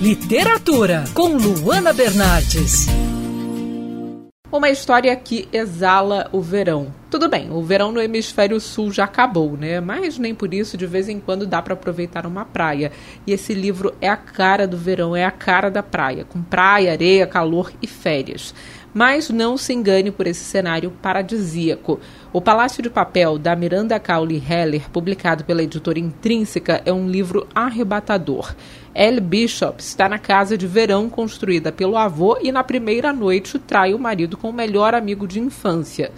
Literatura com Luana Bernardes. Uma história que exala o verão. Tudo bem, o verão no hemisfério sul já acabou, né? Mas nem por isso de vez em quando dá para aproveitar uma praia. E esse livro é a cara do verão, é a cara da praia, com praia, areia, calor e férias. Mas não se engane por esse cenário paradisíaco. O Palácio de Papel, da Miranda Cowley Heller, publicado pela editora Intrínseca, é um livro arrebatador. Elle Bishop está na casa de verão construída pelo avô e na primeira noite trai o marido com o melhor amigo de infância.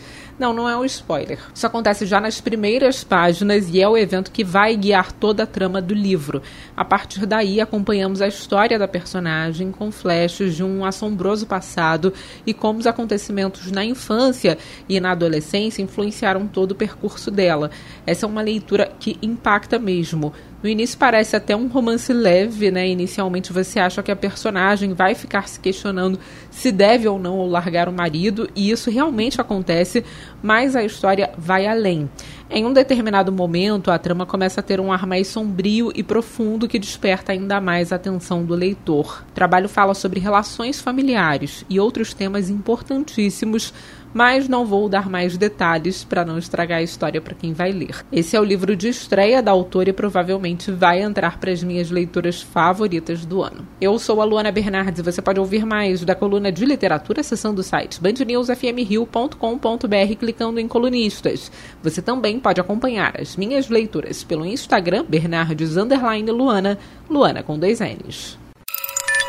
Não, não é um spoiler. Isso acontece já nas primeiras páginas e é o evento que vai guiar toda a trama do livro. A partir daí, acompanhamos a história da personagem com flashes de um assombroso passado e como os acontecimentos na infância e na adolescência influenciaram todo o percurso dela. Essa é uma leitura que impacta mesmo. No início parece até um romance leve, né? Inicialmente você acha que a personagem vai ficar se questionando se deve ou não largar o marido, e isso realmente acontece, mas a história vai além. Em um determinado momento, a trama começa a ter um ar mais sombrio e profundo que desperta ainda mais a atenção do leitor. O trabalho fala sobre relações familiares e outros temas importantíssimos mas não vou dar mais detalhes para não estragar a história para quem vai ler. Esse é o livro de estreia da autora e provavelmente vai entrar para as minhas leituras favoritas do ano. Eu sou a Luana Bernardes e você pode ouvir mais da coluna de literatura acessando o site bandnewsfmrio.com.br clicando em colunistas. Você também pode acompanhar as minhas leituras pelo Instagram Bernardes Luana, Luana com dois N's.